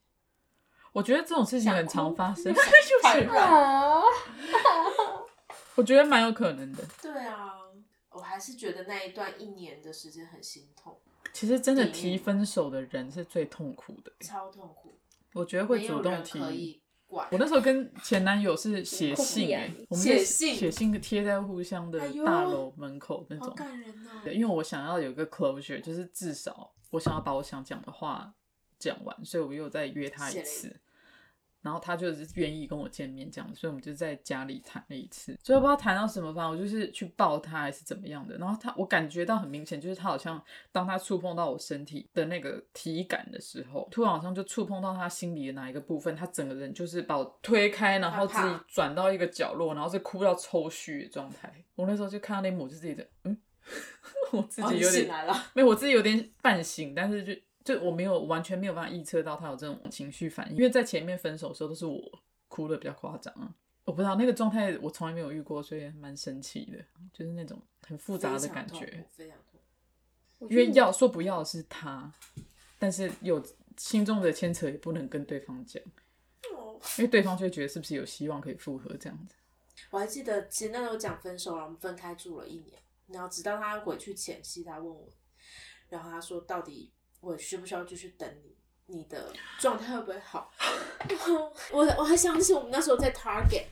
我觉得这种事情很常发生，(laughs) 就是，(laughs) 我觉得蛮有可能的。对啊。我还是觉得那一段一年的时间很心痛。其实真的提分手的人是最痛苦的，超痛苦。我觉得会主动提。我那时候跟前男友是写信，哎，我们写信写信贴在互相的大楼门口那种。好感人哦。对，因为我想要有一个 closure，就是至少我想要把我想讲的话讲完，所以我又再约他一次。然后他就是愿意跟我见面这样，所以我们就在家里谈了一次。最后不知道谈到什么方，我就是去抱他还是怎么样的。然后他，我感觉到很明显，就是他好像当他触碰到我身体的那个体感的时候，突然好像就触碰到他心里的哪一个部分，他整个人就是把我推开，然后自己转到一个角落，然后是哭到抽搐的状态。我那时候就看到那一幕，就自己的嗯，我自己有点、哦、没有，我自己有点半醒，但是就。就我没有完全没有办法预测到他有这种情绪反应，因为在前面分手的时候都是我哭的比较夸张啊，我不知道那个状态我从来没有遇过，所以蛮神奇的，就是那种很复杂的感觉。非常痛苦，因为要说不要是他，但是有心中的牵扯也不能跟对方讲，因为对方就会觉得是不是有希望可以复合这样子。我还记得，其实那时候讲分手了，我们分开住了一年，然后直到他回去前夕，他问我，然后他说到底。我需不需要继续等你？你的状态会不会好？然 (laughs) 后我我还想起我们那时候在 Target，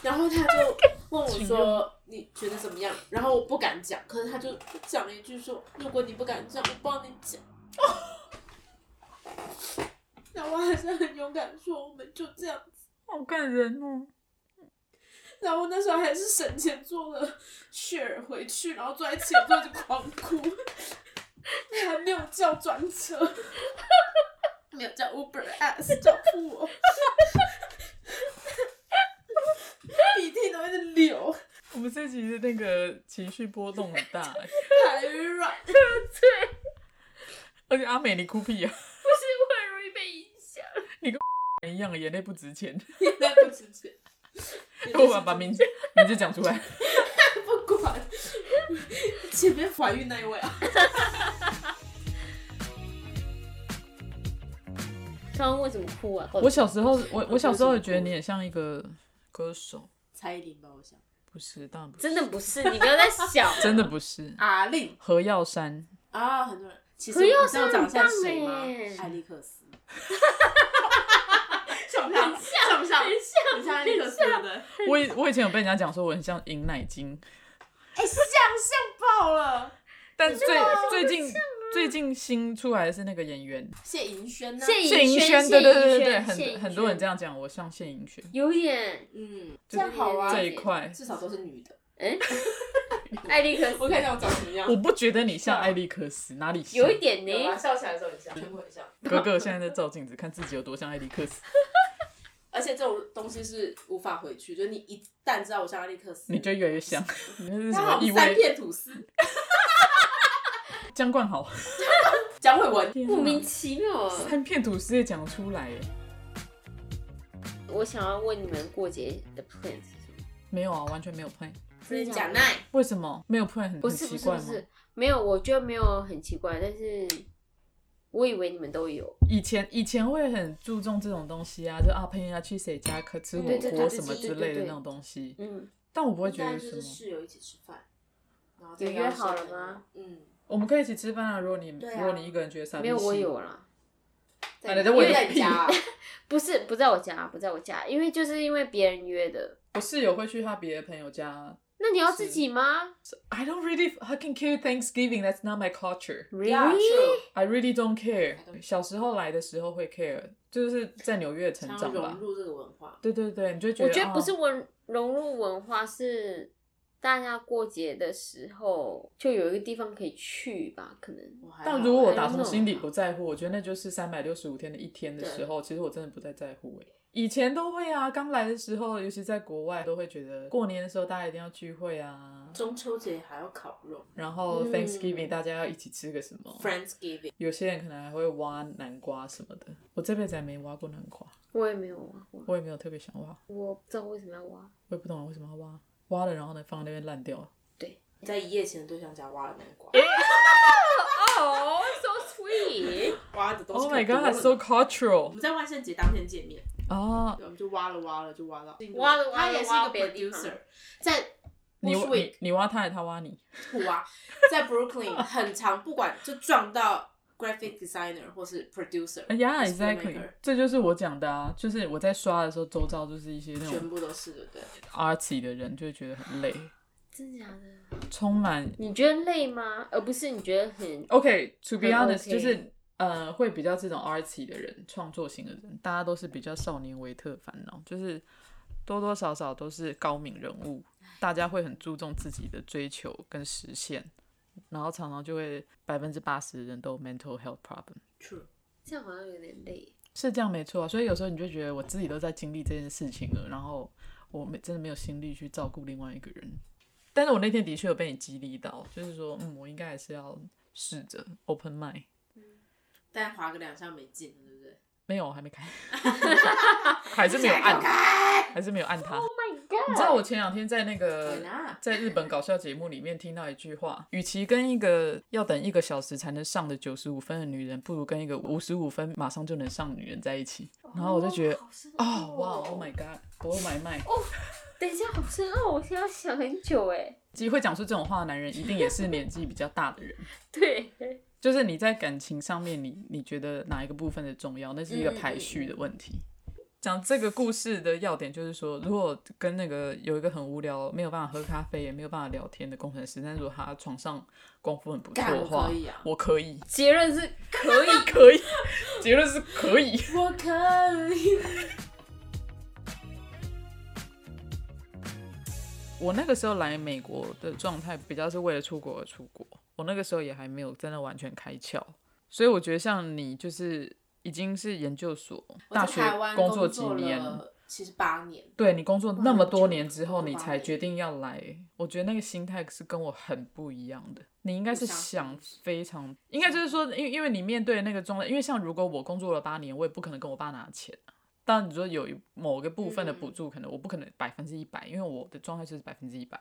然后他就问我说：“你觉得怎么样？”然后我不敢讲，可是他就讲了一句说：“如果你不敢讲，我帮你讲。(laughs) ”然后我还是很勇敢说：“我们就这样子。”好感人哦。(laughs) 然后那时候还是省钱坐了 share 回去，然后坐在前座就狂哭。还没有叫专车，没有叫 Uber S 照顾我，(laughs) 鼻涕都一直流。我们这集的那个情绪波动很大，太软，(laughs) 对。而且阿美，你哭屁、啊？不是，我很容易被影响。你跟一样，眼泪不值钱。眼泪不值钱。(laughs) 我把把名字名字讲出来。不管。前面怀孕那一位啊。刚刚为什么哭啊？我小时候，我我小时候也觉得你也像一个歌手，蔡依林吧？我想不是，当然不是，真的不是，你不要在想，(laughs) 真的不是。阿令，何耀珊啊，很多人，其实你知道很长得像谁吗？艾利克斯。(laughs) 像不像？像不像？很像很像艾利克斯的？我以我以前有被人家讲说我很像尹乃菁，哎，像像爆了！但最最近最近新出来的是那个演员谢盈萱呢？谢谢盈萱萱，对对对对对，很很多人这样讲我像谢盈萱，有点，嗯，就这样好啊，这一块，至少都是女的。哎，(laughs) 艾利克斯，我看一下我长什么样。我不觉得你像艾利克斯，哪里像？有一点呢，笑起来的时候很像，全部很像。哥哥现在在照镜子，看自己有多像艾利克斯。(laughs) 而且这种东西是无法回去，就是你一旦知道我像艾利克斯，你就越来越像。你那是什么意好三？片吐司，江冠豪，(laughs) 江慧文。莫名其妙啊！三片吐司也讲出来耶。我想要问你们过节的 plan 是什么？没有啊，完全没有 plan。真的假奈？为什么没有 plan 很不是很奇怪吗？不是不是，没有，我觉得没有很奇怪，但是我以为你们都有。以前以前会很注重这种东西啊，就啊朋友要去谁家可吃火锅什么之类的那种东西。嗯，但我不会觉得什么。室友一起吃饭，然后有约好了吗？嗯，我们可以一起吃饭啊，如果你对啊如果你一个人觉得傻逼没有，我有啦。啊你在问因为在你家啊，(laughs) 不是不在我家，不在我家，因为就是因为别人约的。我室友会去他别的朋友家。那你要自己吗 I don't really fucking care Thanksgiving. That's not my culture. Yeah,？Really？true I really don't care. I don't- 小时候来的时候会 care，就是在纽约成想要长吧融。入这个文化。对对对，你就觉得我觉得不是哦文融入文化，是大家过节的时候就有一个地方可以去吧？可能我还但如果我哎打从心底不在乎，我觉得那就是三百六十五天的一天的时候，其实我真的不再在乎哎。以前都会啊，刚来的时候，尤其在国外，都会觉得过年的时候大家一定要聚会啊，中秋节还要烤肉然后嗯 Thanksgiving 大家要一起吃个什么，，Friendsgiving，有些人可能还会挖南瓜什么的。我这辈子还没挖过南瓜，我也没有挖过，我也没有特别想挖，我不知道为什么要挖。我也不懂为什么要挖，挖了然后呢放在那边烂掉了。对，在一夜情的对象家挖了南瓜，哦、so sweet。挖的东西 Oh my god that's so cultural！我们在万圣节当天见面，哦，对，我们就挖了挖了就挖到，挖了挖了他也是一个 producer，在你你你挖他还是他挖你？(laughs) 土啊，在 Brooklyn 很长，不管就撞到 graphic designer 或是 producer，哎呀 or，exactly，filmmaker 这就是我讲的啊，就是我在刷的时候，周遭就是一些那种全部都是的，对。artsy 的人，就会觉得很累，真的假的？充满。你觉得累吗？而不是你觉得很 OK，to、be honest，、OK 就是呃，会比较这种 artsy 的人，创作型的人，大家都是比较少年维特烦恼，就是多多少少都是高敏人物，大家会很注重自己的追求跟实现，然后常常就会百分之八十的人都有 mental health problem。True，这样好像有点累。是这样没错啊，所以有时候你就觉得我自己都在经历这件事情了，然后我没真的没有心力去照顾另外一个人。但是我那天的确有被你激励到，就是说，嗯，我应该还是要试着 open mind。但划个两下没进，对不对？没有，我 (laughs) 还没开，还是没有按，还是没有按它。Oh my！你知道我前两天在那个在日本搞笑节目里面听到一句话，与其跟一个要等一个小时才能上的九十五分的女人，不如跟一个五十五分马上就能上的女人在一起。然后我就觉得，哦，奥哇，Oh my God，Oh my mind。等一下，好深奥，我现在要想很久哎。其实会讲出这种话的男人，一定也是年纪比较大的人。(laughs) 对，就是你在感情上面你，你你觉得哪一个部分的重要？那是一个排序的问题。讲这个故事的要点就是说，如果跟那个有一个很无聊、没有办法喝咖啡、也没有办法聊天的工程师，但如果他床上功夫很不错的干话，我可以啊我可以，结论是 (laughs) 可以。可以，结论是可以。(laughs) 我可以。(laughs) 我那个时候来美国的状态比较是为了出国而出国，我那个时候也还没有真的完全开窍，所以我觉得像你就是已经是研究所、大学工作作几年，了其实八年，对你工作那么多年之后，你才决定要来，我觉得那个心态是跟我很不一样的。你应该是想非常，应该就是说，因为因为你面对的那个状态，因为像如果我工作了八年，我也不可能跟我爸拿钱啊。但你说有某个部分的补助，可能我不可能百分之一百，因为我的状态就是百分之一百，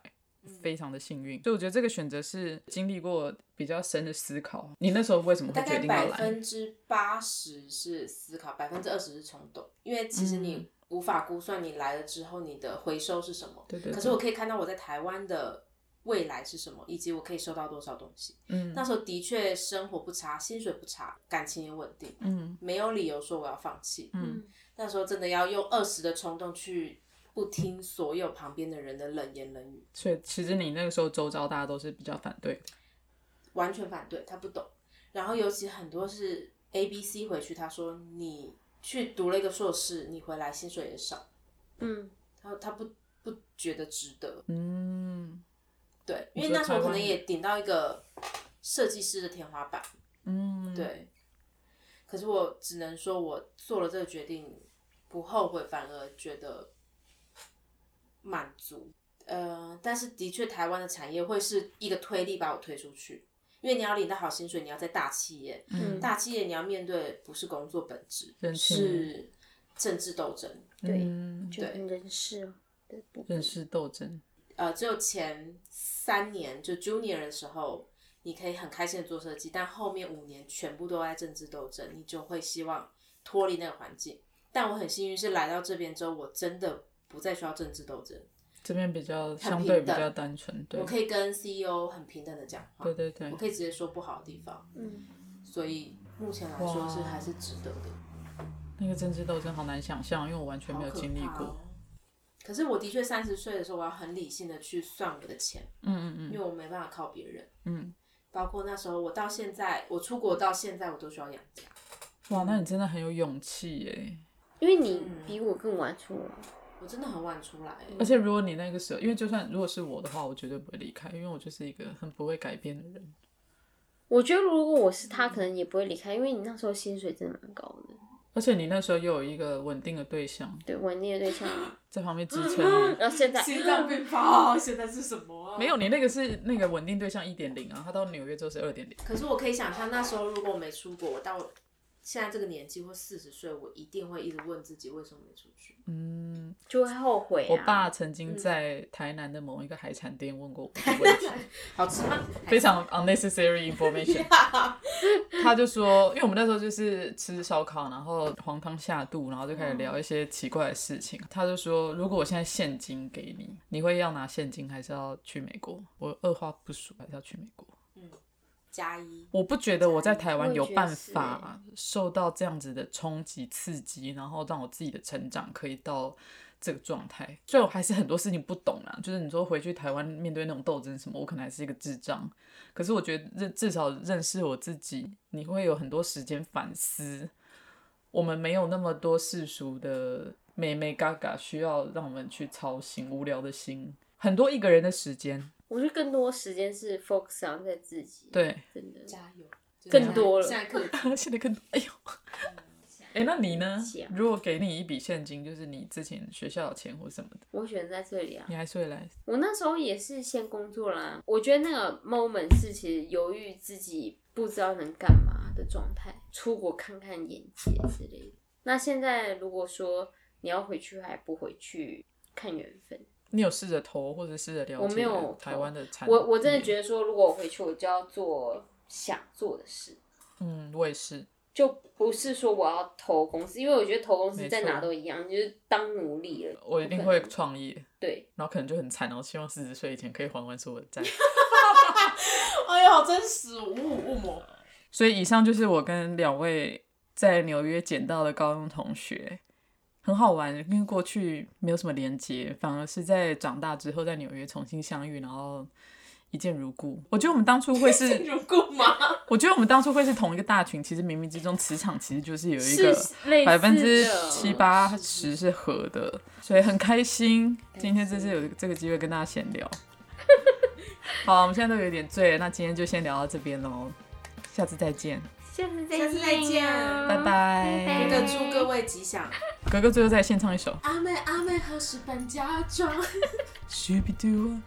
非常的幸运。所以我觉得这个选择是经历过比较深的思考。你那时候为什么会决定要来？百分之八十是思考，百分之二十是冲动，因为其实你无法估算你来了之后你的回收是什么。对对对可是我可以看到我在台湾的未来是什么，以及我可以收到多少东西。嗯，那时候的确生活不差，薪水不差，感情也稳定。嗯，没有理由说我要放弃。嗯，那时候真的要用二十的冲动去不听所有旁边的人的冷言冷语。所以其实你那个时候周遭大家都是比较反对，完全反对，他不懂。然后尤其很多是 A、B、C 回去，他说你去读了一个硕士，你回来薪水也少。嗯，他他不不觉得值得。嗯。对，因为那时候可能也顶到一个设计师的天花板，嗯，对。可是我只能说，我做了这个决定，不后悔，反而觉得满足。呃，但是的确，台湾的产业会是一个推力把我推出去，因为你要领到好薪水，你要在大企业，嗯，大企业你要面对不是工作本质，是政治斗争，对，嗯、就人事的人事斗争。呃，只有前三年就 junior 的时候，你可以很开心的做设计，但后面五年全部都在政治斗争，你就会希望脱离那个环境。但我很幸运是来到这边之后，我真的不再需要政治斗争，这边比较相对比较单纯，对，我可以跟 CEO 很平等的讲话，对对对，我可以直接说不好的地方，嗯，所以目前来说是还是值得的。那个政治斗争好难想象，因为我完全没有经历过。可是我的确三十岁的时候，我要很理性的去算我的钱，嗯嗯嗯，因为我没办法靠别人，嗯，包括那时候我到现在，我出国到现在，我都需要养家。哇，那你真的很有勇气耶！因为你比我更晚出来，我真的很晚出来。而且如果你那个时候，因为就算如果是我的话，我绝对不会离开，因为我就是一个很不会改变的人。我觉得如果我是他，可能也不会离开，因为你那时候薪水真的蛮高的。而且你那时候又有一个稳定的对象，对，稳定的对象 (laughs) 在旁边支撑你。(laughs) 然后现在心脏病发，现在是什么啊？没有，你那个是那个稳定对象一点零啊，他到纽约之后是二点零。可是我可以想象，那时候如果我没出国，我到现在这个年纪或四十岁，我一定会一直问自己为什么没出去。嗯，就会后悔、啊。我爸曾经在台南的某一个海产店问过我这个问题，(laughs) 好吃吗？(laughs) 非常 unnecessary information。(laughs) 他就说，因为我们那时候就是吃烧烤，然后黄汤下肚，然后就开始聊一些奇怪的事情。他就说，如果我现在现金给你，你会要拿现金还是要去美国？我二话不说，还是要去美国。嗯，加一。我不觉得我在台湾有办法受到这样子的冲击刺激，然后让我自己的成长可以到这个状态。虽然我还是很多事情不懂啦，就是你说回去台湾面对那种斗争什么，我可能还是一个智障。可是我觉得至少认识我自己，你会有很多时间反思。我们没有那么多世俗的美美嘎嘎需要让我们去操心，无聊的心，很多一个人的时间。我觉得更多时间是 focus on 在自己。对，真的加油，更多了。现在 (laughs) 更现在更多。哎呦，(laughs) 哎、欸，那你呢？如果给你一笔现金，就是你之前学校的钱或什么的，我选在这里啊。你还是会来？我那时候也是先工作啦。我觉得那个 moment 是其实犹豫自己不知道能干嘛的状态，出国看看眼界之类的。那现在如果说你要回去还不回去，看缘分。你有试着投或者试着了解？我没有台湾的产。我我真的觉得说，如果我回去，我就要做想做的事。嗯，我也是。就不是说我要投公司，因为我觉得投公司在哪都一样，就是当奴隶了。我一定会创业。对。然后可能就很惨，然后希望四十岁以前可以还完所有的债。(laughs) 哎呀，好真实，无无魔。所以以上就是我跟两位在纽约捡到的高中同学。很好玩，因为过去没有什么连接，反而是在长大之后在纽约重新相遇，然后一见如故。我觉得我们当初会是如故吗？(laughs) 我觉得我们当初会是同一个大群，其实冥冥之中磁场其实就是有一个百分之七八十是合的，所以很开心今天这次有这个机会跟大家闲聊。好，我们现在都有点醉了，那今天就先聊到这边喽，下次再见。下次再见，再见，拜拜。哥哥祝各位吉祥。哥哥最后再献唱一首。阿妹阿妹何时搬家装？许比杜啊。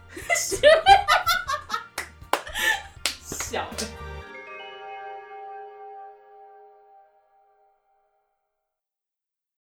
笑。